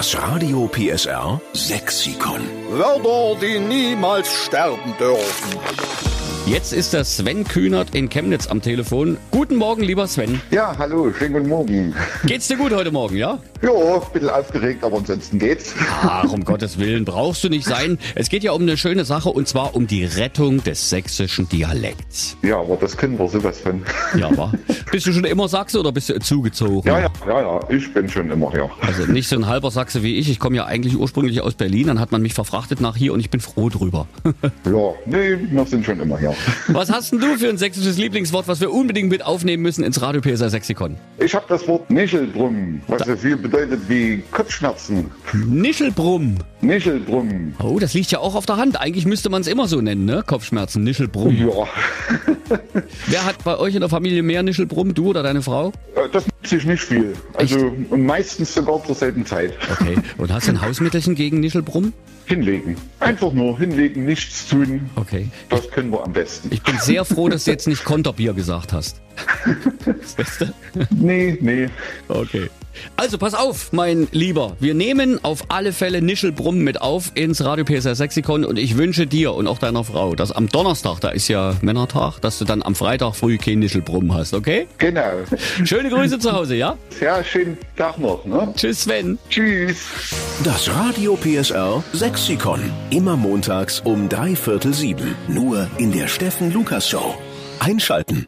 Das Radio PSR Sexikon. Wörter, die niemals sterben dürfen. Jetzt ist der Sven Kühnert in Chemnitz am Telefon. Guten Morgen, lieber Sven. Ja, hallo, schönen guten Morgen. Geht's dir gut heute Morgen, ja? Ja, ein bisschen aufgeregt, aber ansonsten geht's. Ach, um Gottes Willen, brauchst du nicht sein. Es geht ja um eine schöne Sache und zwar um die Rettung des sächsischen Dialekts. Ja, aber das können wir sowas von. Ja, wa? Bist du schon immer Sachse oder bist du zugezogen? Ja, ja, ja, ja, ich bin schon immer hier. Also nicht so ein halber Sachse wie ich. Ich komme ja eigentlich ursprünglich aus Berlin. Dann hat man mich verfrachtet nach hier und ich bin froh drüber. Ja, nee, wir sind schon immer hier. Was hast denn du für ein sächsisches Lieblingswort, was wir unbedingt mit aufnehmen müssen ins Radio PSR Sexikon? Ich habe das Wort Nischelbrummen, was so viel bedeutet wie Kopfschmerzen. Nischelbrumm. Nischelbrummen. Oh, das liegt ja auch auf der Hand. Eigentlich müsste man es immer so nennen, ne? Kopfschmerzen, Nischelbrumm. Ja, Wer hat bei euch in der Familie mehr Nischelbrumm, du oder deine Frau? äh, das nimmt sich nicht viel. Also und meistens sogar zur selben Zeit. Okay. Und hast du ein Hausmittelchen gegen Nischelbrumm? Hinlegen. Einfach nur hinlegen, nichts tun. Okay. Das können wir am besten. Ich bin sehr froh, dass du jetzt nicht Konterbier gesagt hast. Das Beste? Nee, nee. Okay. Also pass auf, mein Lieber. Wir nehmen auf alle Fälle Nischelbrumm mit auf ins Radio PSR Sexikon und ich wünsche dir und auch deiner Frau, dass am Donnerstag, da ist ja Männertag, dass du dann am Freitag früh kein Nischelbrumm hast, okay? Genau. Schöne Grüße zu Hause, ja? Ja, schönen Tag noch. Ne? Tschüss, Sven. Tschüss. Das Radio PSR Sexikon. Immer montags um drei Viertel sieben. Nur in der Steffen Lukas Show. Einschalten.